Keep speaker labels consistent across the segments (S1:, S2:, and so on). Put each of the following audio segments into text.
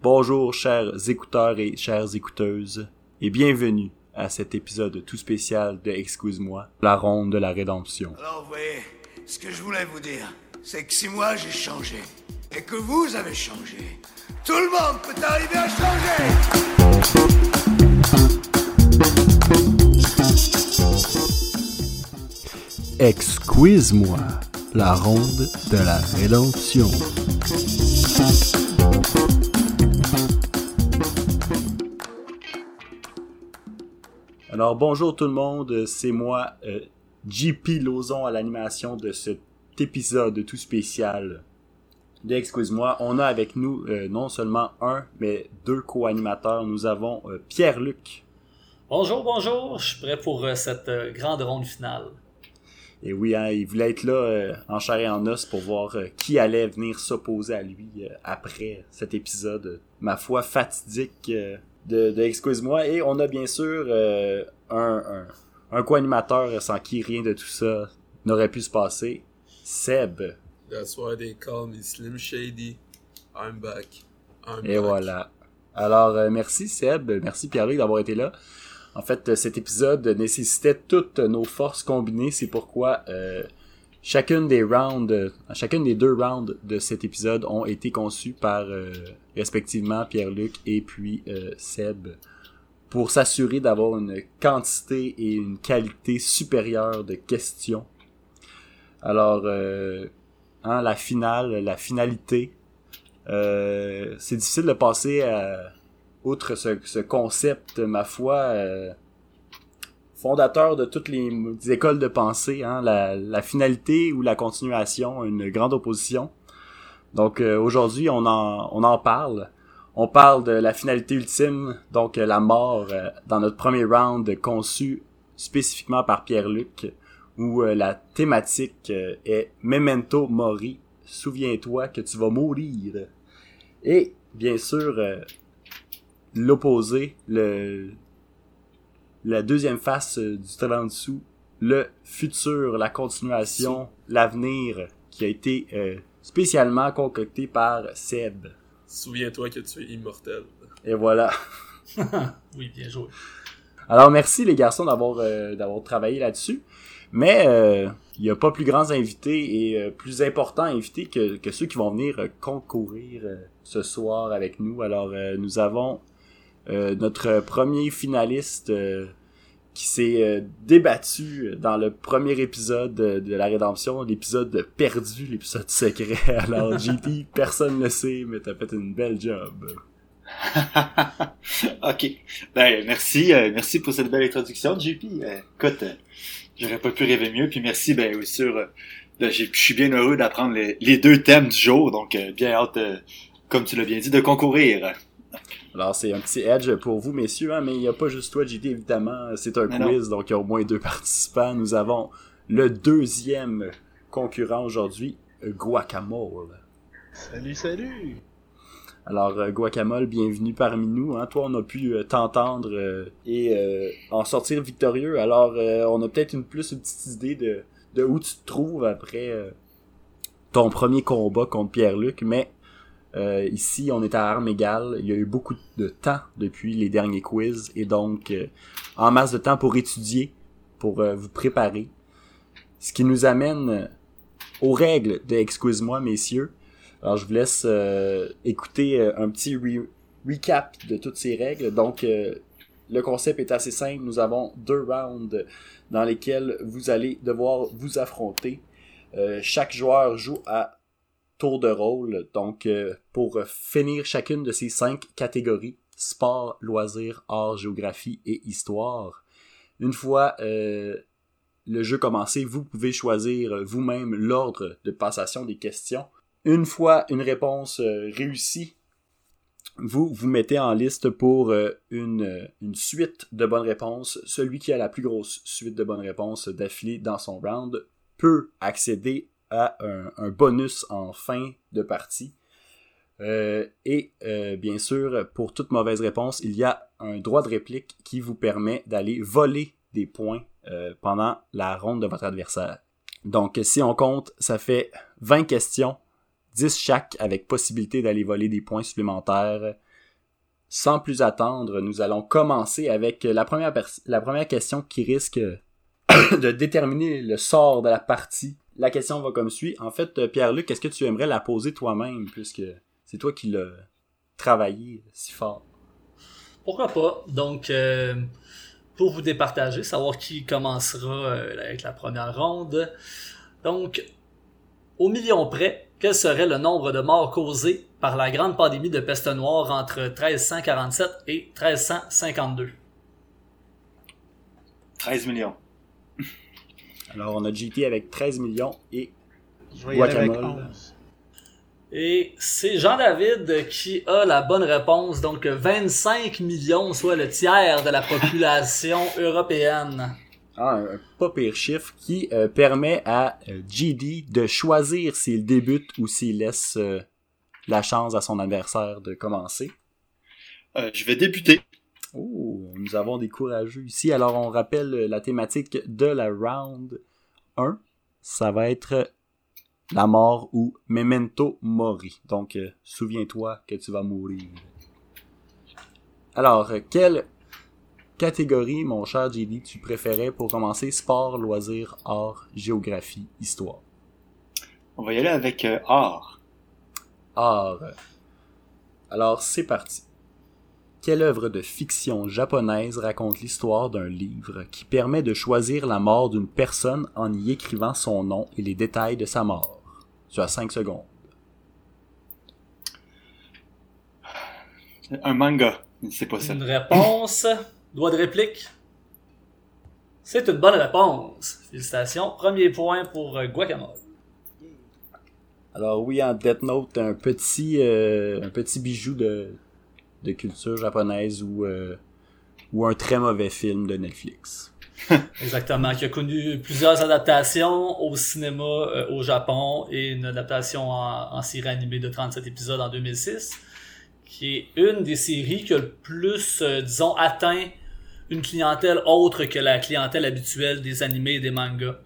S1: Bonjour chers écouteurs et chères écouteuses, et bienvenue à cet épisode tout spécial de Excuse-moi, la ronde de la rédemption.
S2: Alors vous voyez, ce que je voulais vous dire, c'est que si moi j'ai changé, et que vous avez changé, tout le monde peut arriver à changer
S1: Excuse-moi, la ronde de la rédemption. Alors bonjour tout le monde, c'est moi, euh, JP Lozon à l'animation de cet épisode tout spécial de Excuse-moi. On a avec nous euh, non seulement un, mais deux co-animateurs. Nous avons euh, Pierre-Luc.
S3: Bonjour, bonjour, je suis prêt pour cette grande ronde finale.
S1: Et oui, hein, il voulait être là en chair et en os pour voir qui allait venir s'opposer à lui après cet épisode, ma foi, fatidique de, de Excuse-moi. Et on a bien sûr euh, un, un, un co-animateur sans qui rien de tout ça n'aurait pu se passer, Seb.
S4: That's why they call me Slim Shady. I'm back. I'm
S1: Et
S4: back.
S1: voilà. Alors, euh, merci Seb, merci Pierre-Luc d'avoir été là. En fait, euh, cet épisode nécessitait toutes nos forces combinées. C'est pourquoi euh, chacune des rounds, chacune des deux rounds de cet épisode ont été conçus par euh, respectivement Pierre-Luc et puis euh, Seb pour s'assurer d'avoir une quantité et une qualité supérieure de questions. Alors, euh, hein, la finale, la finalité, euh, c'est difficile de passer à, outre ce, ce concept, ma foi, euh, fondateur de toutes les, les écoles de pensée, hein, la, la finalité ou la continuation, une grande opposition. Donc euh, aujourd'hui, on en, on en parle. On parle de la finalité ultime, donc euh, la mort, euh, dans notre premier round conçu spécifiquement par Pierre-Luc, où euh, la thématique euh, est Memento Mori, souviens-toi que tu vas mourir. Et bien sûr, l'opposé, le la deuxième face euh, du trait en dessous, le futur, la continuation, l'avenir qui a été euh, spécialement concocté par Seb.
S4: Souviens-toi que tu es immortel.
S1: Et voilà.
S3: Oui, bien joué.
S1: Alors merci les garçons d'avoir euh, d'avoir travaillé là-dessus. Mais euh, il n'y a pas plus grands invités et euh, plus importants invités que, que ceux qui vont venir concourir ce soir avec nous. Alors nous avons notre premier finaliste qui s'est euh, débattu dans le premier épisode de, de la rédemption, l'épisode perdu, l'épisode secret. Alors JP, personne ne sait, mais t'as fait une belle job.
S5: ok. Ben, merci, euh, merci pour cette belle introduction, JP. Euh, écoute, euh, j'aurais pas pu rêver mieux. Puis merci, ben, oui, sûr, euh, ben, je suis bien heureux d'apprendre les, les deux thèmes du jour. Donc, euh, bien hâte, euh, comme tu l'as bien dit, de concourir.
S1: Alors, c'est un petit edge pour vous, messieurs, hein, mais il n'y a pas juste toi, JT, évidemment. C'est un
S5: Mais
S1: quiz, donc il y a au moins deux participants. Nous avons le deuxième concurrent aujourd'hui, Guacamole.
S6: Salut, salut!
S1: Alors, euh, Guacamole, bienvenue parmi nous. Hein. Toi, on a pu euh, t'entendre euh, et en sortir victorieux. Alors, on a peut-être une plus une petite idée de, de où tu te trouves après ton premier combat contre Pierre-Luc. Mais euh, ici, on est à armes égales. Il y a eu beaucoup de temps depuis les derniers quiz et donc euh, en masse de temps pour étudier, pour euh, vous préparer. Ce qui nous amène euh, aux règles de Excuse-moi, messieurs. Alors, je vous laisse euh, écouter euh, un petit re- recap de toutes ces règles. Donc, le concept est assez simple. Nous avons deux rounds dans lesquels vous allez devoir vous affronter. Chaque joueur joue à tour de rôle. Donc, euh, pour finir chacune de ces cinq catégories, sport, loisirs, art, géographie et histoire. Une fois euh, le jeu commencé, vous pouvez choisir euh, vous-même l'ordre de passation des questions. Une fois une réponse réussie, vous vous mettez en liste pour une, une suite de bonnes réponses. Celui qui a la plus grosse suite de bonnes réponses d'affilée dans son round peut accéder à un, bonus en fin de partie. Euh, et euh, bien sûr, pour toute mauvaise réponse, il y a un droit de réplique qui vous permet d'aller voler des points euh, pendant la ronde de votre adversaire. Donc, si on compte, ça fait 20 questions, 10 chaque, avec possibilité d'aller voler des points supplémentaires sans plus attendre, nous allons commencer avec la première, la première question qui risque de déterminer le sort de la partie. La question va comme suit. En fait, Pierre-Luc, est-ce que tu aimerais la poser toi-même, puisque c'est toi qui l'as travaillé si fort?
S3: Pourquoi pas? Donc, euh, pour vous départager, savoir qui commencera euh, avec la première ronde. Donc, au million près, quel serait le nombre de morts causés par la grande pandémie de peste noire entre 1347 et 1352?
S5: 13 millions.
S1: Alors, on a GT avec 13 millions et Guacamole.
S6: 11.
S3: Et c'est Jean-David qui a la bonne réponse, donc 25 millions, soit le tiers de la population européenne.
S1: Ah, un pas pire chiffre qui euh, permet à euh, GD de choisir s'il débute ou s'il laisse euh, la chance à son adversaire de commencer.
S5: Euh, je vais débuter.
S1: Oh, nous avons des courageux ici. Alors, on rappelle la thématique de la round 1. Ça va être la mort ou memento mori. Donc, euh, souviens-toi que tu vas mourir. Alors, euh, quelle catégorie, mon cher JD, tu préférais pour commencer? Sport, loisirs, art, géographie, histoire?
S5: On va y aller avec euh, art.
S1: Art. Alors, c'est parti. Quelle œuvre de fiction japonaise raconte l'histoire d'un livre qui permet de choisir la mort d'une personne en y écrivant son nom et les détails de sa mort? Tu as 5 secondes.
S5: Un manga. C'est pas ça.
S3: Une réponse. Doigt de réplique. C'est une bonne réponse. Félicitations. Premier point pour euh, Guacamole.
S1: Alors oui, en Death Note, un petit, euh, un petit bijou de, de culture japonaise ou, euh, ou un très mauvais film de Netflix.
S3: Exactement. Qui a connu plusieurs adaptations au cinéma euh, au Japon et une adaptation en, en série animée de 37 épisodes en 2006. Qui est une des séries qui a le plus, euh, disons, atteint une clientèle autre que la clientèle habituelle des animés et des mangas.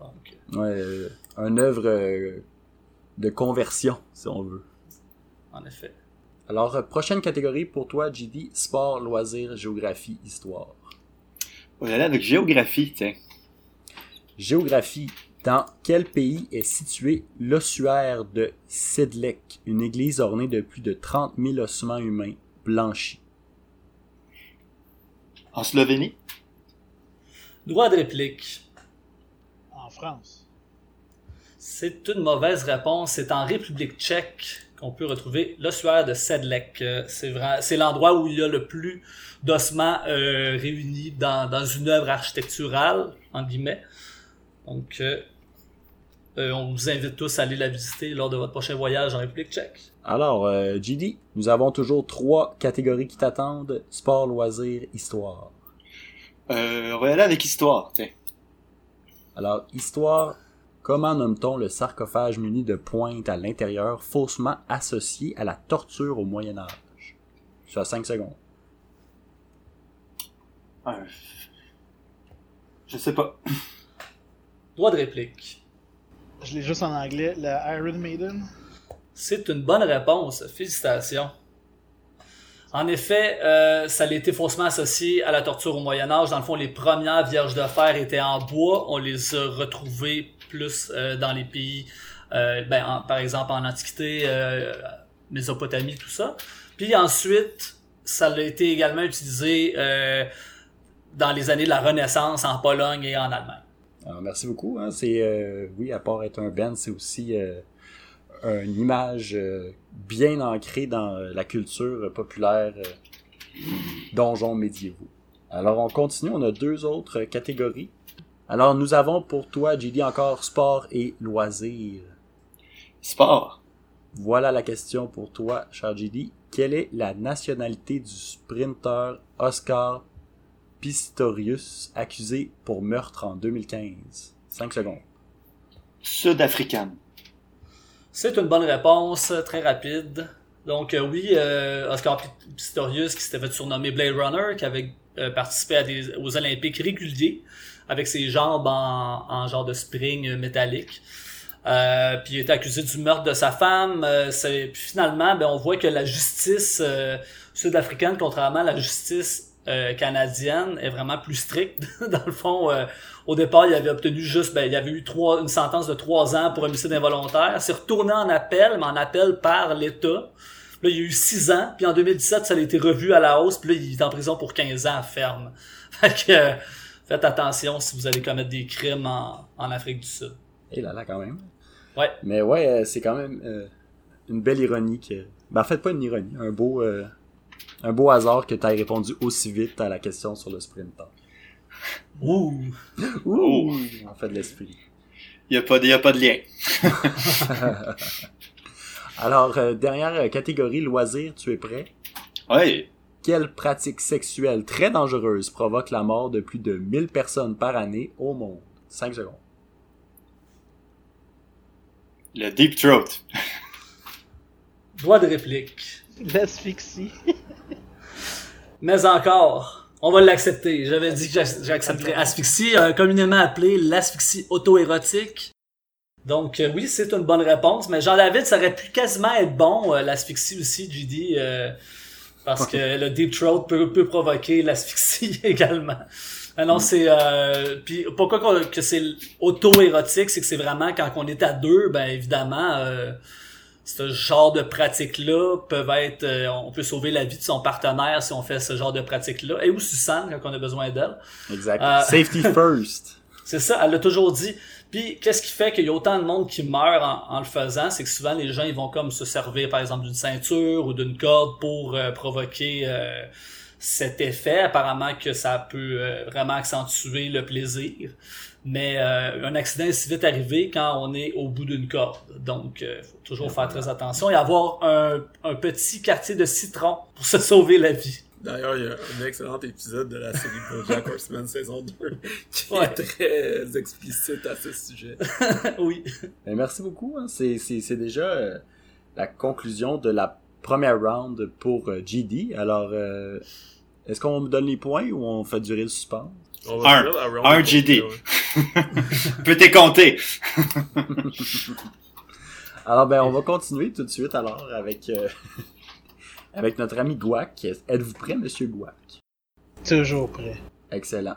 S3: Donc,
S1: Ouais, euh, un œuvre de conversion, si on veut.
S3: en effet.
S1: Alors, euh, prochaine catégorie pour toi, JD, sport, loisirs, géographie, histoire.
S5: On va y aller avec géographie, tiens.
S1: Géographie. Dans quel pays est situé l'ossuaire de Sedlec, une église ornée de plus de 30 000 ossements humains blanchis?
S5: En Slovénie?
S3: Droit de réplique.
S6: En France.
S3: C'est une mauvaise réponse. C'est en République tchèque qu'on peut retrouver l'ossuaire de Sedlec. Euh, C'est vrai, c'est l'endroit où il y a le plus d'ossements euh, réunis dans, dans une œuvre architecturale, en guillemets. Donc, euh, euh, on vous invite tous à aller la visiter lors de votre prochain voyage en République tchèque.
S1: Alors, euh, JD, nous avons toujours trois catégories qui t'attendent. Sport, loisirs, histoire.
S5: Euh, on va y aller avec histoire, tiens.
S1: Alors, histoire, comment nomme-t-on le sarcophage muni de pointe à l'intérieur faussement associé à la torture au Moyen Âge? Tu as 5 secondes.
S5: Euh, je sais pas.
S3: Droit de réplique.
S6: Je l'ai juste en anglais. Le Iron Maiden.
S3: C'est une bonne réponse. Félicitations. En effet, euh, ça a été faussement associé à la torture au Moyen Âge. Dans le fond, les premières vierges de fer étaient en bois. On les a retrouvées plus euh, dans les pays, euh, ben, en- par exemple en Antiquité, euh, Mésopotamie, tout ça. Puis ensuite, ça a été également utilisé dans les années de la Renaissance en Pologne et en Allemagne.
S1: Alors, merci beaucoup. Hein. C'est, oui, à part être un band, c'est aussi une image bien ancrée dans la culture populaire donjons médiévaux. Alors, on continue. On a deux autres catégories. Alors, nous avons pour toi, JD, encore sport et loisirs.
S5: Sport.
S1: Voilà la question pour toi, cher JD. Quelle est la nationalité du sprinter Oscar Pistorius accusé pour meurtre en 2015? 5 secondes.
S5: Sud-africaine.
S3: C'est une bonne réponse, très rapide. Donc euh, oui, euh, Oscar Pistorius, qui s'était fait surnommer Blade Runner, qui avait euh, participé à des, aux Olympiques réguliers, avec ses jambes en, en genre de spring métallique. Euh, puis il est accusé du meurtre de sa femme. Euh, puis finalement, ben, on voit que la justice euh, sud-africaine, contrairement à la justice euh, canadienne, est vraiment plus stricte. Dans le fond, euh, au départ, il avait obtenu juste, ben, il avait eu trois, une sentence de trois ans pour homicide involontaire. C'est retourné en appel, mais en appel par l'État. Là, il y a eu six ans, puis en 2017, ça a été revu à la hausse, puis là, il est en prison pour 15 ans ferme. Fait que, euh, faites attention si vous allez commettre des crimes en, en Afrique du Sud.
S1: Et là là, quand même.
S3: Ouais.
S1: Mais ouais, euh, c'est quand même euh, une belle ironie que. Ben, en fait, pas une ironie, un beau, euh, un beau hasard que tu aies répondu aussi vite à la question sur le sprinter.
S3: Ouh!
S1: Ouh! En fait de l'esprit.
S5: Il y a pas de, y a pas de lien.
S1: Alors, euh, dernière catégorie, loisirs, tu es prêt?
S5: Ouais.
S1: Quelle pratique sexuelle très dangereuse provoque la mort de plus de 1000 personnes par année au monde? 5 secondes.
S5: Le deep throat.
S3: Droit de réplique.
S6: L'asphyxie.
S3: Mais encore, on va l'accepter. J'avais dit que j'ac- j'accepterais asphyxie, euh, communément appelée l'asphyxie auto-érotique. Donc euh, oui, c'est une bonne réponse, mais Jean David, ça aurait pu quasiment être bon, euh, l'asphyxie aussi, JD, euh, parce que le deep throat peut, peut provoquer l'asphyxie également. Non, c'est euh, puis pourquoi qu'on- que c'est auto-érotique, c'est que c'est vraiment quand on est à deux, ben évidemment, euh, ce genre de pratiques-là peuvent être, euh, on peut sauver la vie de son partenaire si on fait ce genre de pratiques-là, et ou Suzanne quand on a besoin d'elle.
S1: Exact.
S3: Euh,
S1: Safety first.
S3: C'est ça, elle l'a toujours dit. Puis qu'est-ce qui fait qu'il y a autant de monde qui meurt en, en le faisant, c'est que souvent les gens ils vont comme se servir par exemple d'une ceinture ou d'une corde pour euh, provoquer euh, cet effet. Apparemment que ça peut euh, vraiment accentuer le plaisir. Mais euh, un accident est si vite arrivé quand on est au bout d'une corde. Donc, il faut toujours faire très attention et avoir un, un petit quartier de citron pour se sauver la vie.
S4: D'ailleurs, il y a un excellent épisode de la série Bojack Horseman saison 2 qui
S3: Ouais.
S4: est très explicite à ce sujet.
S3: oui.
S1: Ben, merci beaucoup. hein. C'est, c'est, c'est déjà euh, la conclusion de la première round pour euh, GD. Alors, euh, est-ce qu'on me donne les points ou on fait durer le suspense?
S5: Un. Un GD.
S4: ouais.
S5: Peux-tu compter?
S1: Alors, ben, on va continuer tout de suite alors avec, euh, avec notre ami Guac. Êtes-vous prêt, monsieur Guac?
S6: Toujours prêt.
S1: Excellent.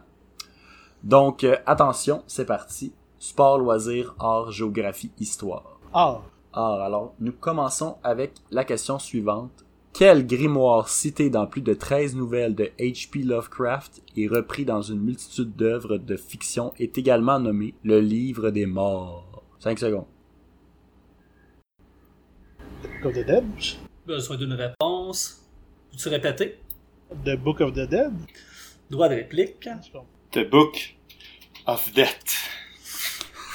S1: Donc, euh, attention, c'est parti. Sport, loisirs, art, géographie, histoire.
S6: Ah,
S1: Art, alors, nous commençons avec la question suivante. Quel grimoire cité dans plus de 13 nouvelles de H.P. Lovecraft et repris dans une multitude d'œuvres de fiction est également nommé le Livre des Morts? 5 secondes.
S6: Dead.
S3: Besoin d'une réponse? Peux-tu répéter?
S6: The Book of the Dead?
S3: Droit de réplique.
S5: The Book of Death.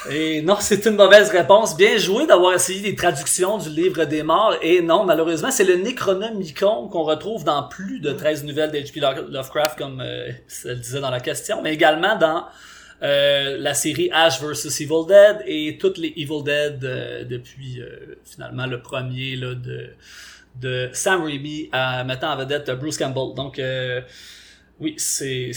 S3: Et non, c'est une mauvaise réponse. Bien joué d'avoir essayé des traductions du livre des morts. Et non, malheureusement, c'est le Necronomicon qu'on retrouve dans plus de 13 nouvelles d'H.P. Lovecraft, comme euh, ça le disait dans la question, mais également dans euh, la série Ash vs. Evil Dead et toutes les Evil Dead euh, depuis euh, finalement le premier là, de, de Sam Raimi à mettant en vedette Bruce Campbell. Donc euh, oui, c'est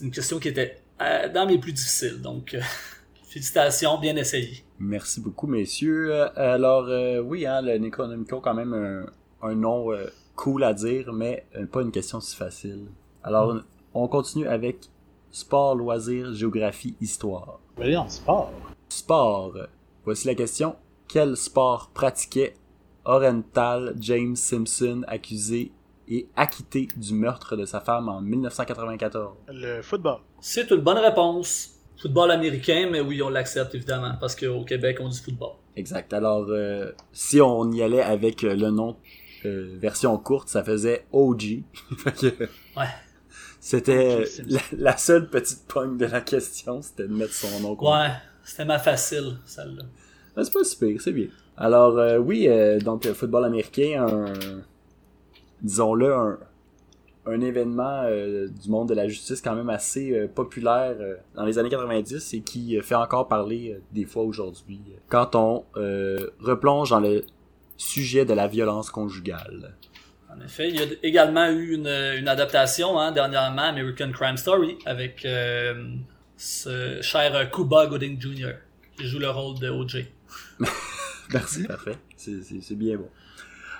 S3: une question qui était euh, dans mes plus difficiles. Donc euh, félicitations, bien essayé.
S1: Merci beaucoup, messieurs. Alors, euh, oui, hein, le Necronomicon, quand même un, un nom euh, cool à dire, mais euh, pas une question si facile. Alors, on continue avec sport, loisirs, géographie, histoire.
S6: En sport.
S1: Sport. Voici la question. Quel sport pratiquait Orenthal James Simpson, accusé et acquitté du meurtre de sa femme en 1994?
S6: Le football.
S3: C'est une bonne réponse. Football américain, mais oui, on l'accepte évidemment, parce qu'au Québec, on dit football.
S1: Exact. Alors, euh, si on y allait avec euh, le nom euh, version courte, ça faisait OG.
S3: Ouais.
S1: C'était la, la seule petite pogne de la question, c'était de mettre son nom complet.
S3: Ouais, c'était ma facile, celle-là.
S1: C'est pas si pire, c'est bien. Alors, euh, oui, euh, donc, football américain, un, disons-le, un, un événement euh, du monde de la justice quand même assez euh, populaire euh, dans les années 90 et qui fait encore parler des fois aujourd'hui quand on euh, replonge dans le sujet de la violence conjugale.
S3: En effet, il y a également eu une, une adaptation hein, dernièrement, American Crime Story, avec euh, ce cher Cuba Gooding Jr. qui joue le rôle de O.J.
S1: Merci, parfait. C'est- bien bon.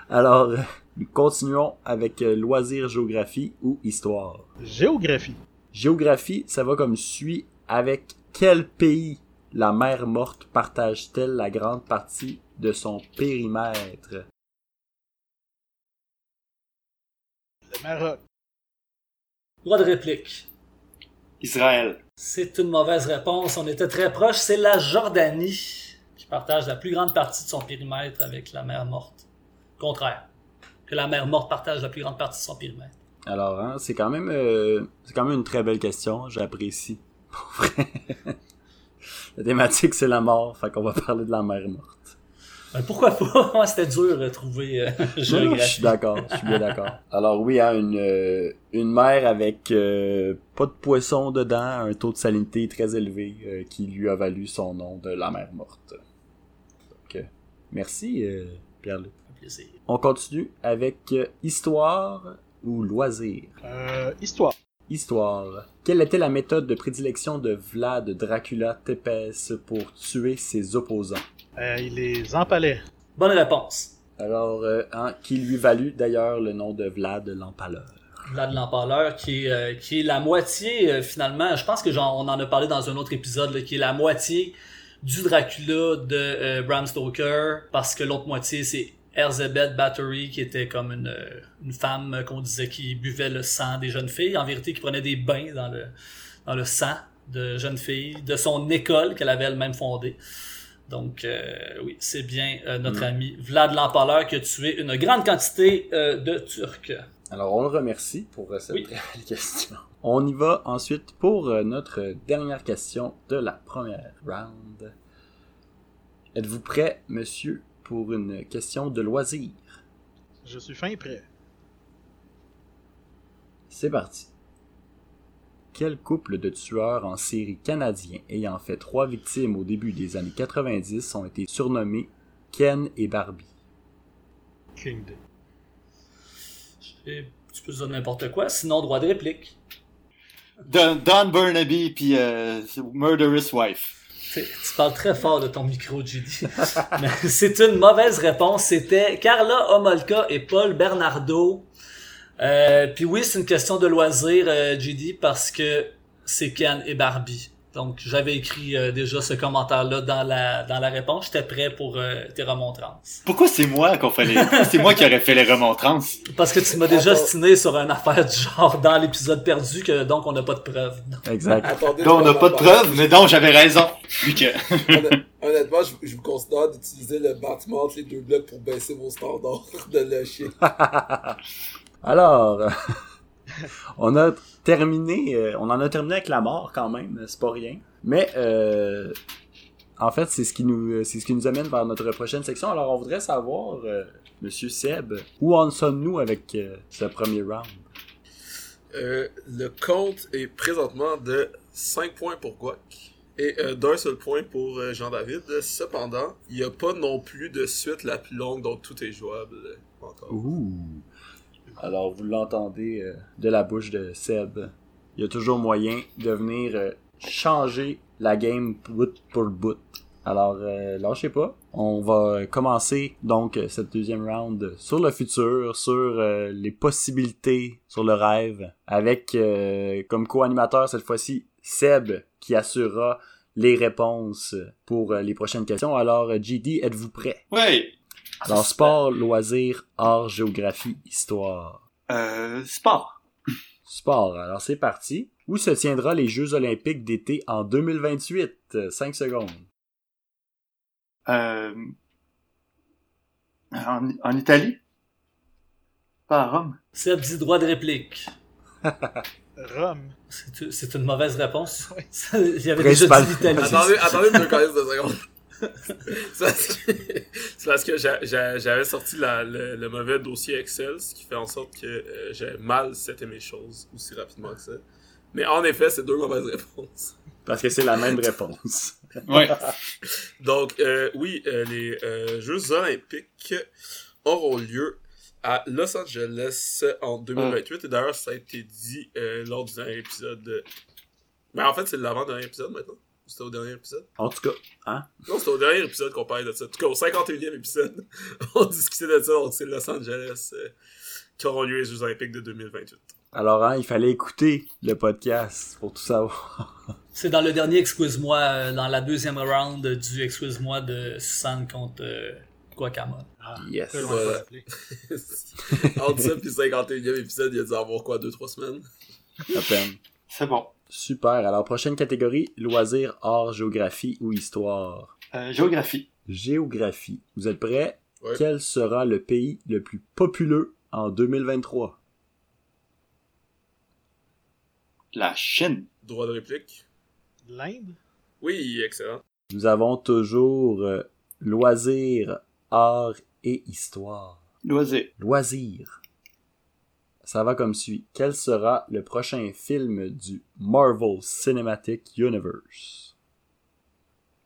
S1: Alors, euh, nous continuons avec euh, loisirs, géographie ou histoire.
S6: Géographie.
S1: Géographie, ça va comme suit. Avec quel pays la mer morte partage-t-elle la grande partie de son périmètre?
S6: Le Maroc.
S3: Droit de réplique.
S5: Israël.
S3: C'est une mauvaise réponse. On était très proche. C'est la Jordanie qui partage la plus grande partie de son périmètre avec la mer morte. Contraire. Que la mer morte partage la plus grande partie de son périmètre.
S1: Alors, hein, c'est quand même, euh, c'est quand même une très belle question. J'apprécie. Pour vrai. la thématique, c'est la mort. Fait qu'on va parler de la mer morte.
S3: Ben, pourquoi pas? C'était dur de trouver euh,
S1: Non, je suis d'accord, je suis bien d'accord. Alors oui, hein, une, euh, une mer avec euh, pas de poisson dedans, un taux de salinité très élevé qui lui a valu son nom de la mer morte. Merci euh, Pierre-Luc.
S3: Un plaisir.
S1: On continue avec euh, histoire ou loisir?
S6: Euh, histoire.
S1: Histoire. Quelle était la méthode de prédilection de Vlad Dracula Tepes pour tuer ses opposants?
S6: Euh, il les empalait.
S3: Bonne réponse.
S1: Alors, euh, hein, qui lui valut d'ailleurs le nom de Vlad l'Empaleur?
S3: Vlad l'Empaleur, qui est, euh, qui est la moitié, euh, finalement, je pense que j'en- on en a parlé dans un autre épisode, là, qui est la moitié du Dracula de euh, Bram Stoker, parce que l'autre moitié, c'est Elizabeth Bathory, qui était comme une, euh, une femme qu'on disait qui buvait le sang des jeunes filles, en vérité, qui prenait des bains dans le, dans le sang de jeunes filles, de son école qu'elle avait elle-même fondée. Donc, euh, oui, c'est bien euh, notre
S1: Mm.
S3: ami Vlad l'Empaleur qui a tué une grande quantité euh, de Turcs.
S1: Alors, on le remercie pour euh, cette
S3: Oui.
S1: très belle question. On y va ensuite pour euh, notre dernière question de la première round. Êtes-vous prêt, monsieur, pour une question de loisir?
S6: Je suis fin prêt.
S1: C'est parti. Quel couple de tueurs en série canadiens ayant fait trois victimes au début des années 90 ont été surnommés Ken et Barbie?
S6: King Day.
S3: Et tu peux dire n'importe quoi, sinon droit de réplique.
S5: Don, Don Burnaby puis euh, Murderous Wife.
S3: Tu parles très fort de ton micro. Mais c'est une mauvaise réponse. C'était Carla Homolka et Paul Bernardo. Euh, Puis oui, c'est une question de loisir, euh, JD, parce que c'est Ken et Barbie. Donc j'avais écrit euh, déjà ce commentaire-là dans la dans la réponse. J'étais prêt pour euh, tes remontrances.
S5: Pourquoi c'est moi qu'on fait les... c'est moi qui aurais fait les remontrances?
S3: Parce que tu m'as déjà stiné sur une affaire du genre dans l'épisode perdu, que donc on n'a pas de preuves.
S1: Exact.
S7: Attendez,
S5: Donc on n'a pas de preuves, mais donc j'avais raison.
S7: Honnêtement, je, je vous considère d'utiliser le battement entre les deux blocs pour baisser vos standards de le chien.
S1: Alors, on a terminé, euh, on en a terminé avec la mort quand même, c'est pas rien. Mais euh, en fait, c'est ce qui nous, c'est ce qui nous amène vers notre prochaine section. Alors, on voudrait savoir, euh, Monsieur Seb, où en sommes-nous avec euh, ce premier round?
S4: Euh, le compte est présentement de 5 points pour Guac et euh, d'un seul point pour euh, Jean-David. Cependant, il n'y a pas non plus de suite la plus longue, donc tout est jouable euh, encore.
S1: Ouh. Alors, vous l'entendez euh, de la bouche de Seb. Il y a toujours moyen de venir euh, changer la game bout pour bout. Alors, euh, lâchez pas. On va commencer donc euh, cette deuxième round sur le futur, sur euh, les possibilités, sur le rêve, avec euh, comme co-animateur cette fois-ci Seb qui assurera les réponses pour les prochaines questions. Alors, GD, êtes-vous prêt?
S5: Ouais.
S1: Alors, sport, loisirs, art, géographie, histoire.
S5: Euh, sport.
S1: Sport, alors c'est parti. Où se tiendra les Jeux olympiques d'été en 2028? 5 secondes.
S5: Euh, en, en Italie? Pas à Rome?
S3: Seb dit droit de réplique.
S6: Rome.
S3: C'est c'est une mauvaise réponse.
S6: Oui.
S3: Il y avait déjà
S1: Principal.
S3: dit l'Italie.
S4: Attendez, attendez caisses de secondes. C'est parce que, j'avais sorti la- le, le mauvais dossier Excel, ce qui fait en sorte que euh, j'ai mal seté mes choses aussi rapidement que ça. Mais en effet, c'est deux mauvaises réponses.
S1: Parce que c'est la même réponse.
S5: Ouais.
S4: Donc, euh, oui, euh, les euh, Jeux olympiques auront lieu à Los Angeles en 2028. Et d'ailleurs, ça a été dit euh, lors du dernier épisode. de- Ben, en fait, c'est l'avant-dernier épisode maintenant. C'était au dernier épisode?
S1: En tout cas, hein?
S4: Non, c'était au dernier épisode qu'on parlait de ça. En tout cas, au 51e épisode, on discutait de ça. Donc, c'est Los Angeles euh, qui auront lieu les Jeux Olympiques de 2028.
S1: Alors, hein, il fallait écouter le podcast pour tout savoir.
S3: C'est dans le dernier Excuse-moi, euh, dans la deuxième round du Excuse-moi de Susan contre euh, Guacamole.
S1: Yes.
S6: De
S4: Ouais.
S6: rappeler.
S4: Entre ça puis le 51e épisode, il y a dû avoir quoi, 2-3 semaines?
S1: À peine.
S8: C'est bon.
S1: Super. Alors, prochaine catégorie, loisirs, art, géographie ou histoire.
S8: Euh, géographie.
S1: Géographie. Vous êtes prêts? Quel sera le pays le plus populeux en 2023?
S8: La Chine.
S4: Droit de réplique?
S6: L'Inde?
S4: Oui, excellent.
S1: Nous avons toujours euh, loisirs, art et histoire.
S8: Loisir.
S1: Loisirs. Ça va comme suit. Quel sera le prochain film du Marvel Cinematic Universe?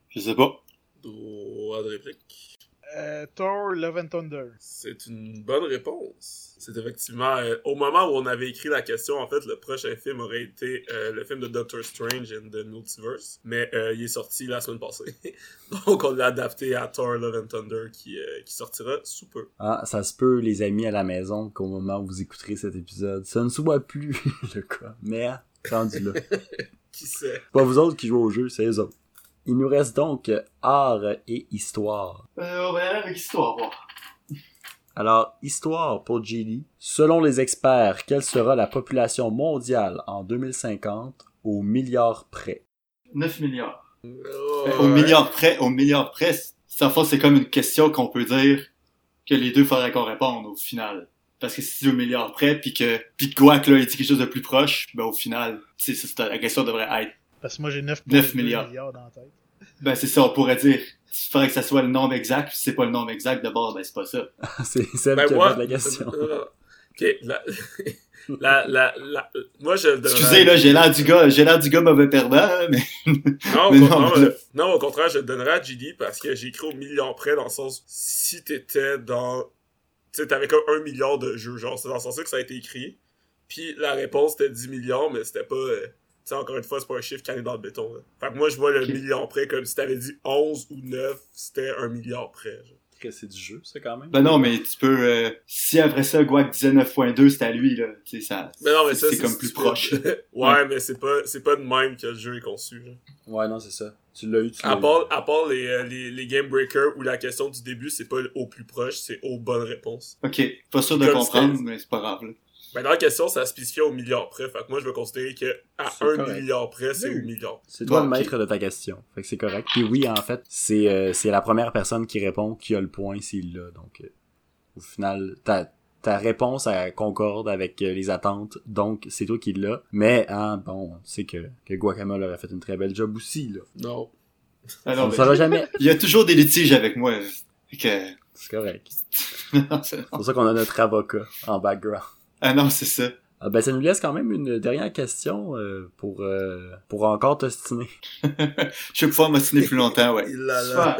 S8: Je sais pas.
S4: Droit de réplique?
S6: Euh, Thor, Love and Thunder.
S4: C'est une bonne réponse. C'est effectivement, euh, au moment où on avait écrit la question, en fait, le prochain film aurait été euh, le film de Doctor Strange and the Multiverse, mais euh, il est sorti la semaine passée. Donc on l'a adapté à Thor Love and Thunder qui, euh, qui sortira sous peu.
S1: Ah, ça se peut, les amis à la maison, qu'au moment où vous écouterez cet épisode, ça ne soit plus le cas. Mais, rendu là.
S4: Qui sait?
S1: pas vous autres qui jouez au jeu, c'est eux autres. Il nous reste donc art et histoire.
S8: Euh, on va y aller avec histoire.
S1: Alors, histoire pour JD. Selon les experts, quelle sera la population mondiale en 2050 au milliard près?
S8: 9 milliards.
S4: Oh,
S8: Euh, Au
S4: ouais.
S8: milliard près, au milliard près, c'est- en fait, c'est comme une question qu'on peut dire que les deux faudrait qu'on réponde au final. Parce que si c'est au milliard près, puis que, puis que Guac, là, il dit quelque chose de plus proche, ben au final, tu sais, c'est- la question devrait être,
S6: Parce que moi, j'ai 9,
S8: 9 milliards.
S6: milliards dans la tête.
S8: ben c'est ça, on pourrait dire, il faudrait que ça soit le nombre exact, si c'est pas le nombre exact, d'abord, ben c'est pas ça.
S1: c'est celle
S4: Ben
S1: qui
S4: moi,
S1: la question.
S4: euh, ok, la, la, la, la- moi je
S8: Excusez, là, j'ai l'air du gars, j'ai l'air du gars mauvais perdant, hein, mais,
S4: Non, au
S8: Mais non,
S4: non,
S8: mais-
S4: non, au contraire, je le donnerais à GD parce que j'ai écrit au million près dans le sens si t'étais dans. Tu sais, t'avais comme un milliard de jeux, genre, c'est dans le sens que ça a été écrit. Puis la réponse c'était 10 millions, mais c'était pas. euh, tu sais, encore une fois, c'est pas un chiffre qui est dans le béton. Là. Fait que moi, je vois le
S8: Ok.
S4: million près comme si t'avais dit 11 ou 9, c'était un milliard près. genre.
S1: Que c'est du jeu, ça, quand même.
S8: ben non, mais tu peux, euh, si après ça, Guac disait 9.2, c'est à lui, là, tu sais, ça,
S4: Mais non, mais ça,
S8: c'est comme plus
S4: stupide.
S8: proche.
S4: ouais, mais c'est pas, c'est pas de même que le jeu est conçu.
S1: Ouais, non, c'est ça. Tu l'as eu, tu l'as
S4: À
S1: eu.
S4: part, à part les, euh, les, les Game Breakers où la question du début, c'est pas au plus proche, c'est aux bonnes réponses.
S8: Ok, pas sûr de
S4: Comme
S8: comprendre, mais c'est pas grave, là.
S4: Ben, dans la question, ça spécifiait au milliard près. Fait que moi, je vais considérer que à un
S1: correct.
S4: milliard près, c'est
S1: Oui.
S4: au milliard.
S1: C'est toi
S8: Bon,
S1: le maître de ta question. Fait que c'est correct. Puis oui, en fait, c'est euh, c'est la première personne qui répond qui a le point s'il l'a. Donc, euh, au final, ta, ta réponse elle concorde avec euh, les attentes. Donc, c'est toi qui l'as. Mais, hein, bon, on sait que, que Guacamole aurait fait une très belle job aussi, là.
S4: Non.
S8: Ah
S1: on
S8: non,
S1: ne
S8: mais-
S1: saura jamais.
S8: Il y a toujours des litiges avec moi. Fait que...
S1: C'est correct.
S8: C'est
S1: pour ça qu'on a notre avocat en background.
S8: Ah non, c'est ça.
S1: Ah, ben, ça nous laisse quand même une dernière question euh, pour, euh, pour encore t'ostiner.
S8: Je vais pouvoir m'ostiner plus longtemps, ouais.
S4: Là.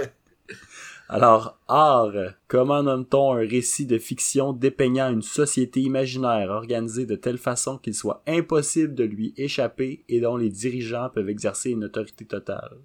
S1: Alors, art, comment nomme-t-on un récit de fiction dépeignant une société imaginaire organisée de telle façon qu'il soit impossible de lui échapper et dont les dirigeants peuvent exercer une autorité totale?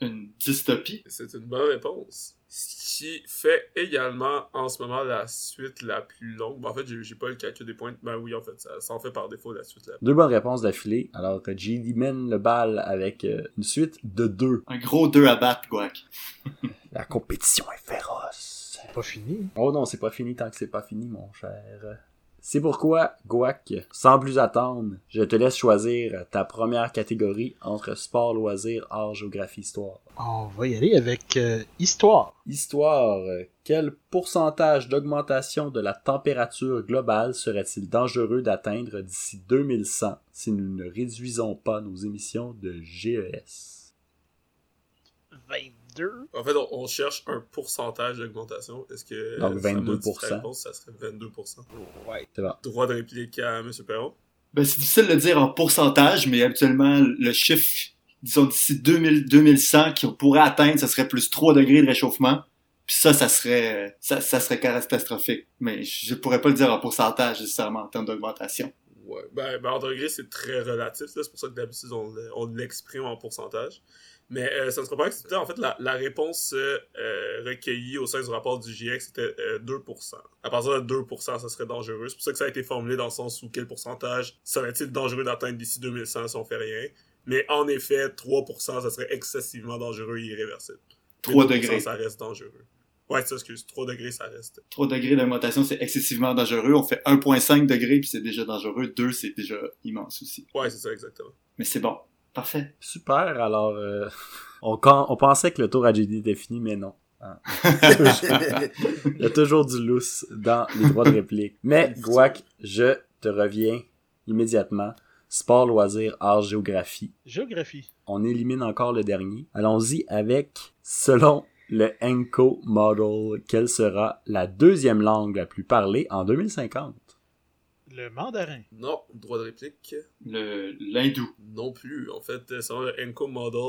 S8: Une dystopie?
S4: C'est une bonne réponse. Ce qui fait également en ce moment la suite la plus longue. En fait, j'ai pas le calcul des points. Ben oui, en fait, ça, ça en fait par défaut la suite là.
S1: Deux bonnes réponses d'affilée. Alors, JD mène le bal avec euh, une suite de deux.
S8: Un gros 2 à battre, Guac.
S1: La compétition est féroce.
S6: Pas fini.
S1: Oh non, c'est pas fini tant que c'est pas fini, mon cher. C'est pourquoi, Guac, sans plus attendre, je te laisse choisir ta première catégorie entre sport, loisirs, art, géographie, histoire.
S6: On va y aller avec euh, Histoire.
S1: Histoire, quel pourcentage d'augmentation de la température globale serait-il dangereux d'atteindre d'ici 2100 si nous ne réduisons pas nos émissions de GES?
S6: 22.
S4: En fait, on, on cherche un pourcentage d'augmentation. Est-ce que.
S1: Donc,
S4: ça m'a dit
S1: 22%.
S4: ta réponse, ça serait 22%.
S6: Ouais.
S1: C'est bon.
S4: Droit de réplique à M. Perron.
S8: Ben, c'est difficile de le dire en pourcentage, mais habituellement, le chiffre, disons, d'ici 2000, 2100 qu'on pourrait atteindre, ça serait plus 3 degrés de réchauffement. Puis ça, ça serait, ça, ça serait catastrophique. Mais je pourrais pas le dire en pourcentage, nécessairement, en termes d'augmentation.
S4: Ouais. Ben, ben en degrés, c'est très relatif. C'est pour ça que d'habitude, on, le- on l'exprime en pourcentage. Mais euh, ça ne sera pas accepté. En fait, la, la réponse euh, euh, recueillie au sein du rapport du GIEC, c'était euh, 2%. À partir de 2%, ça serait dangereux. C'est pour ça que ça a été formulé dans le sens où quel pourcentage serait-il dangereux d'atteindre d'ici 2100 si on fait rien. Mais en effet, 3%, ça serait excessivement dangereux et irréversible.
S5: 3
S4: Mais 2%,
S5: degrés.
S4: Ça reste dangereux. Ouais, ça, excuse. 3 degrés, ça reste.
S5: 3 degrés d'augmentation, c'est excessivement dangereux. On fait 1.5 degrés, puis c'est déjà dangereux. 2, c'est déjà immense aussi.
S4: Ouais, c'est ça, exactement.
S5: Mais c'est bon. Parfait.
S1: Super, alors euh, on, pensait que le tour à JD était fini, mais non. Hein. Il y a toujours du lousse dans les droits de réplique. Mais, Guac, je te reviens immédiatement. Sport, loisirs, art, géographie.
S6: Géographie.
S1: On élimine encore le dernier. Allons-y avec, selon le ENCO Model, quelle sera la deuxième langue la plus parlée en 2050?
S6: Le mandarin.
S4: Non, droit de réplique.
S5: Le, l'hindou.
S4: Non plus. En fait, euh, selon le ENCO Model,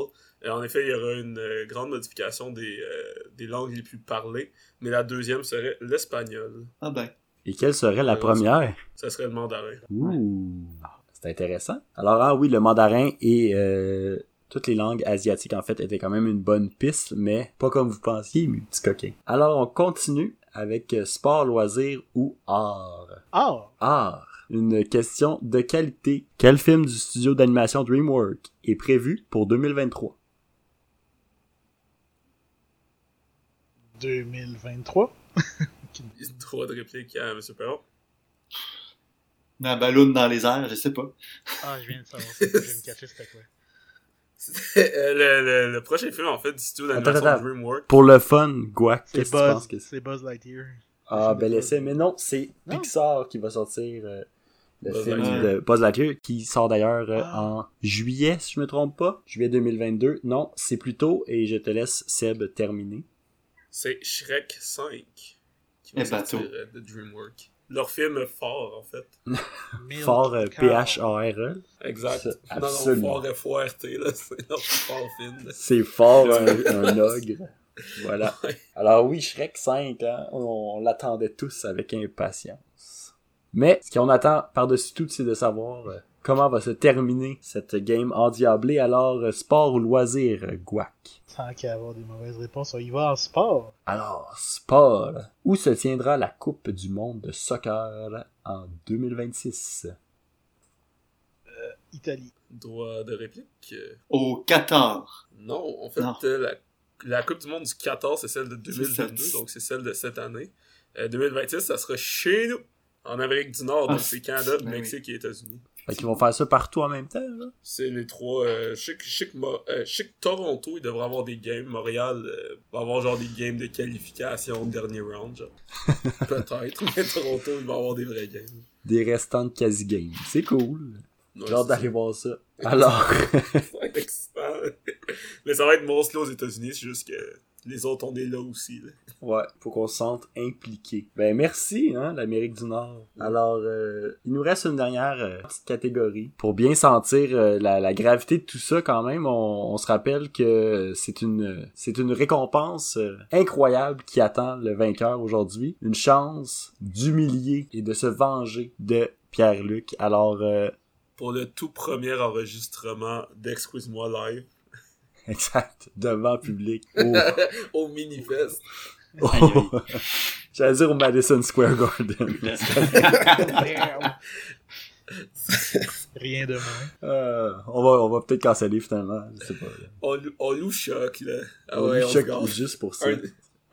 S4: euh, en effet, il y aura une euh, grande modification des, euh, des langues les plus parlées, mais la deuxième serait l'espagnol.
S5: Ah ben.
S1: Et quelle serait la
S4: Euh,
S1: première?
S4: Ça serait le mandarin.
S1: Ouh, c'est intéressant. Alors, ah oui, le mandarin euh, toutes les langues asiatiques, en fait, étaient quand même une bonne piste, mais pas comme vous pensiez, mes petits coquins. Alors, on continue avec euh, sport, loisir ou art.
S6: Ah!
S1: Art. Une question de qualité. Quel film du studio d'animation DreamWorks est prévu pour 2023?
S6: 2023.
S4: Droit de réplique à M. Perron.
S5: La ballonne dans les airs, je sais pas.
S6: Ah, je viens de savoir. Je vais me cacher, c'était quoi?
S4: Euh, le, le, le prochain film, en fait, du studio d'animation
S1: Attends, attends.
S4: DreamWorks.
S1: Pour le fun, Guac,
S6: C'est
S1: qu'est-ce que tu penses
S6: Buzz.
S1: que c'est?
S6: C'est Buzz Lightyear.
S1: Ah, bel essai. Mais non, c'est. Pixar qui va sortir euh, le
S4: Buzz
S1: film
S5: Lightyear.
S1: de Buzz Lightyear, qui sort d'ailleurs euh,
S6: Ah.
S1: en juillet, si je me trompe pas. Juillet 2022. Non, c'est plus tôt, et je te laisse, Seb, terminer.
S4: C'est Shrek 5 qui va sortir euh, de DreamWorks. Leur film fort, en fait.
S1: Fort euh. P-H-A-R-E.
S4: Exact.
S1: Ça,
S4: non, non,
S1: absolument.
S4: fort F-O-R-T, là, c'est leur fort film.
S1: C'est fort un, un ogre. Voilà.
S4: Ouais.
S1: Alors oui, Shrek 5, hein, on, on l'attendait tous avec impatience. Mais ce qu'on attend par-dessus tout, c'est de savoir euh, comment va se terminer cette game endiablée? Alors, euh, sport ou loisir, euh, Guac?
S6: Sans qu'il y ait avoir des mauvaises réponses, on y va en sport.
S1: Alors, sport. Où se tiendra la Coupe du monde de soccer en 2026?
S6: Italie.
S4: Droit de réplique? euh,
S5: Au Qatar.
S4: Non, en fait,
S5: Non.
S4: euh, la, la Coupe du Monde du 14, c'est celle de 2022,
S5: C'est ça.
S4: donc c'est celle de cette année. Euh, 2026, ça sera chez nous, en Amérique du Nord,
S5: Ah,
S4: donc c'est Canada,
S5: ben
S4: Mexique et États-Unis.
S1: Fait qu'ils vont faire ça partout en même temps, là?
S4: C'est les trois. Euh, euh, que Toronto, il devrait avoir des games. Montréal euh, va avoir genre des games de qualification au dernier round. genre. Peut-être, mais Toronto, il va avoir des vrais games.
S1: Des restants de quasi-game. C'est cool. J'ai hâte d'aller voir ça. Alors,
S4: ça va être excitant. mais ça va être monstre aux États-Unis, c'est juste que les autres, on est là aussi. Là.
S1: ouais, faut qu'on se sente impliqué. Ben merci, hein, l'Amérique du Nord. Alors, euh, il nous reste une dernière euh, petite catégorie. Pour bien sentir euh, la, la gravité de tout ça, quand même, on, on se rappelle que c'est une c'est une récompense incroyable qui attend le vainqueur aujourd'hui. Une chance d'humilier et de se venger de Pierre-Luc. Alors,
S4: Pour le tout premier enregistrement d'Excuse-moi live
S1: exact, devant public. Oh.
S4: au Minifest.
S1: Oh. J'allais dire au Madison Square Garden.
S6: Rien de moins.
S1: Euh, on va, on va peut-être canceller finalement, je sais pas. là.
S4: On, on loue choc, là. Ah
S1: On
S4: ouais, on gâte.
S1: juste pour ça.
S4: un,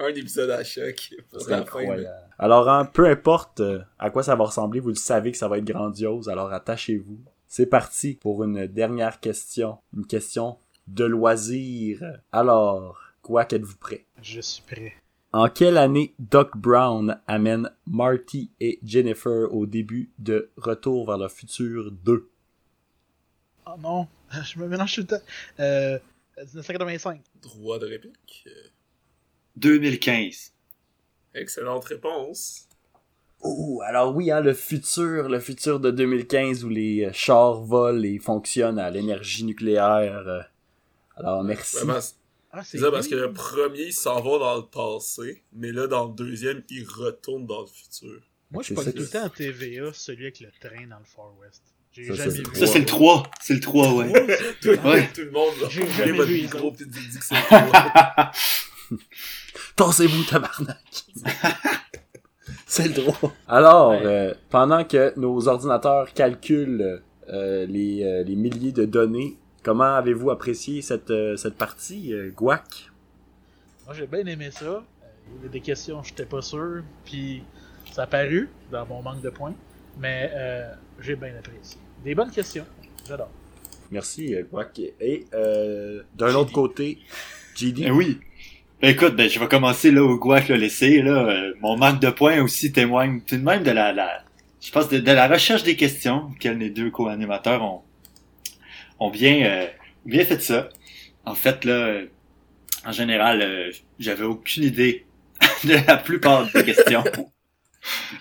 S4: un épisode à choc.
S1: C'est
S4: la fin,
S1: incroyable. Alors, hein, peu importe euh, à quoi ça va ressembler, vous le savez que ça va être grandiose, alors attachez-vous. C'est parti pour une dernière question. Une question de loisir. Alors, quoi qu'êtes-vous prêt?
S6: Je suis prêt.
S1: En quelle année Doc Brown amène Marty et Jennifer au début de Retour vers le futur 2?
S6: Oh non, je me mélange tout le temps. Euh, 1985.
S4: Droit de réplique? Euh,
S5: 2015.
S4: Excellente réponse.
S1: Oh, alors oui, hein, le futur, le futur de 2015 où les euh, chars volent et fonctionnent à l'énergie nucléaire. Alors, merci.
S4: Ouais, parce-
S6: Ah,
S4: c'est ça, parce que le premier, il s'en va dans le passé, mais là, dans le deuxième, il retourne dans le futur.
S6: Moi, je
S1: ça
S6: tout le temps en TVA celui avec le train dans le Far West. J'ai
S1: Ça,
S6: jamais
S1: c'est
S6: vu.
S1: le
S5: Ça, c'est le 3. C'est le 3, ouais.
S7: Tout,
S5: Ouais.
S7: tout le monde
S6: J'ai jamais
S7: votre
S6: vu
S7: micro pis dit que c'est toi.
S1: Tassez-vous, tabarnak! c'est le droit. Alors,
S3: Ouais.
S1: euh, pendant que nos ordinateurs calculent euh, les, euh, les milliers de données, comment avez-vous apprécié cette, euh, cette partie, euh, Guac?
S6: Moi, j'ai bien aimé ça. Euh, Il y avait des questions, j'étais pas sûr. Puis, ça a paru dans mon manque de points. Mais euh, j'ai bien apprécié. Des bonnes questions. J'adore.
S1: Merci, Guac. Et euh, d'un autre côté, GD.
S5: Eh oui. Ben, écoute, ben, je vais commencer là au Guac l'a laissé. Là. Mon manque de points aussi témoigne tout de même de la, la je pense de, de la recherche des questions auxquelles les deux co-animateurs ont, ont bien, euh, bien fait ça. En fait, là, en général, euh, j'avais aucune idée de la plupart des questions.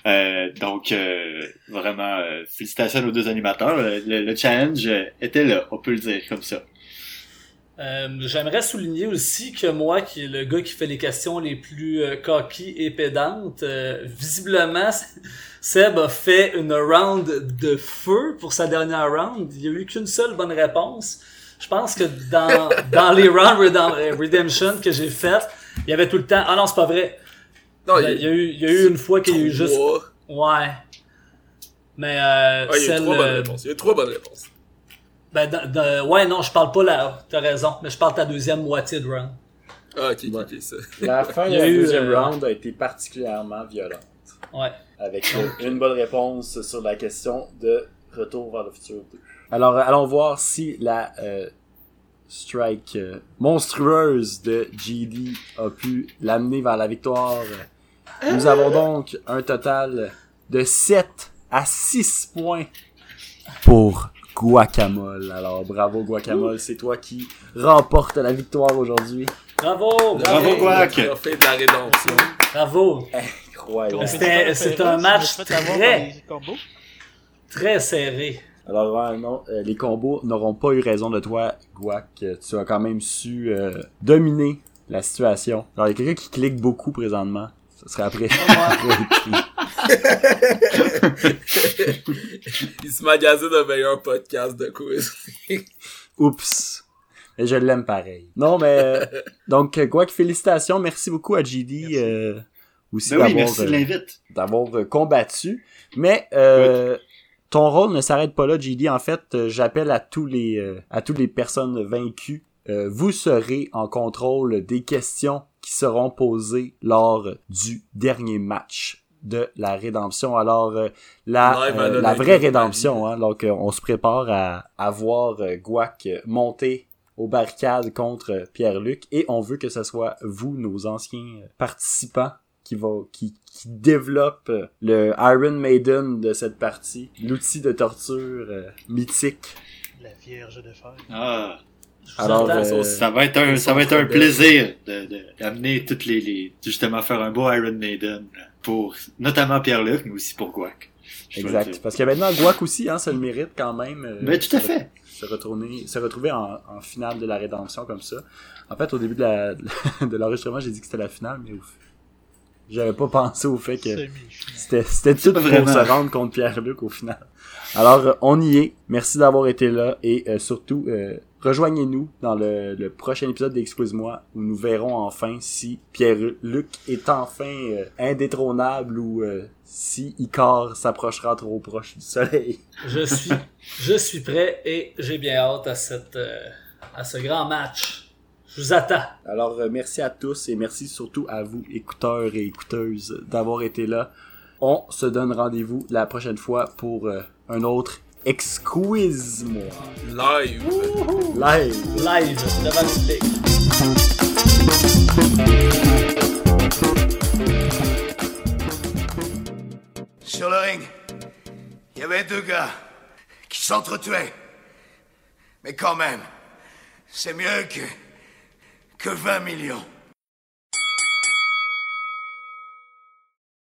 S5: Euh, donc, euh, vraiment, euh, félicitations nos deux animateurs. Le, le challenge était là, on peut le dire comme ça.
S3: Euh, J'aimerais souligner aussi que moi, qui est le gars qui fait les questions les plus euh, coquilles et pédantes, euh, visiblement, Seb a fait une round de feu pour sa dernière round. Il y a eu qu'une seule bonne réponse. Je pense que dans, dans les rounds Redem- Redemption que j'ai faites, il y avait tout le temps. Ah non, c'est pas vrai.
S7: Non,
S3: il, y a eu, il y a eu une fois qu'il y a eu juste. Ouais. Mais euh,
S7: Ah, il y a eu
S3: celle,
S7: trois bonnes
S3: euh,
S7: réponses. Il y a eu trois bonnes réponses.
S3: Ben, dans- dans- ouais, non, je parle pas là. T'as raison, mais je parle de ta deuxième moitié de round.
S7: Ah, ok, ok,
S1: Ouais.
S7: ok, ça.
S1: La fin de la
S3: eu,
S1: deuxième
S3: euh,
S1: round a été particulièrement violente.
S3: Ouais.
S1: Avec une bonne réponse sur la question de Retour vers le futur 2. Alors, euh, allons voir si la euh, strike euh, monstrueuse de GD a pu l'amener vers la victoire. Nous avons donc un total de 7 à 6 points pour Guacamole. Alors, bravo Guacamole, c'est toi qui remporte la victoire aujourd'hui.
S3: Bravo!
S5: Bravo! Guac.
S7: Fait de la rédemption.
S3: Bravo!
S1: Incroyable.
S3: C'était- c'est un match très-
S6: par les combos.
S3: Très serré.
S1: Alors, ouais, non, euh, les combos n'auront pas eu raison de toi, Guac. Euh, Tu as quand même su euh, dominer la situation. Alors, il y a quelqu'un qui clique beaucoup présentement. Ce serait après.
S7: Il se magasine un meilleur podcast de quiz.
S1: Oups. Mais je l'aime pareil. Non, mais... donc, euh, Guac, félicitations. Merci beaucoup à GD euh, aussi
S5: Ben oui,
S1: d'avoir
S5: merci de
S1: euh,
S5: l'invite.
S1: d'avoir euh, combattu. Mais euh, ton rôle ne s'arrête pas là, JD. En fait, euh, j'appelle à tous les euh, à toutes les personnes vaincues. euh, vous serez en contrôle des questions qui seront posées lors du dernier match de la rédemption. Alors euh, la euh,
S7: la
S1: vraie
S7: de
S1: rédemption, hein, donc euh, on se prépare à, à voir euh, Guac monter aux barricades contre Pierre-Luc et on veut que ce soit vous, nos anciens participants, qui va qui, qui développe le Iron Maiden de cette partie, l'outil de torture euh, mythique.
S6: La Vierge de fer.
S5: Ah,
S1: Alors, euh,
S5: ça va être un, ça va être un plaisir de, de- d'amener toutes les, les, justement faire un beau Iron Maiden pour, notamment Pierre-Luc, mais aussi pour Guac.
S1: Exact. Parce que maintenant Guac aussi, hein, ça le mérite quand même. euh,
S5: Ben, tout à fait.
S1: Se retourner, se retrouver en, en finale de la rédemption comme ça. En fait, au début de la de l'enregistrement, j'ai dit que c'était la finale, mais au- j'avais pas pensé au fait que. C'était, c'était tout pour
S5: vraiment.
S1: se rendre contre Pierre-Luc au final. Alors, euh, on y est. Merci d'avoir été là et euh, surtout, euh, rejoignez-nous dans le, le prochain épisode d'Excuse-moi où nous verrons enfin si Pierre-Luc est enfin euh, indétrônable ou euh, si Icar s'approchera trop proche du soleil.
S3: Je suis, je suis prêt et j'ai bien hâte à cette, euh, à ce grand match. Je vous attends.
S1: Alors, merci à tous et merci surtout à vous, écouteurs et écouteuses, d'avoir été là. On se donne rendez-vous la prochaine fois pour un autre Exquise-moi
S7: Live.
S1: live.
S3: Live devant le public.
S2: Sur le ring, il y avait deux gars qui s'entretuaient. Mais quand même, c'est mieux que, que 20 millions.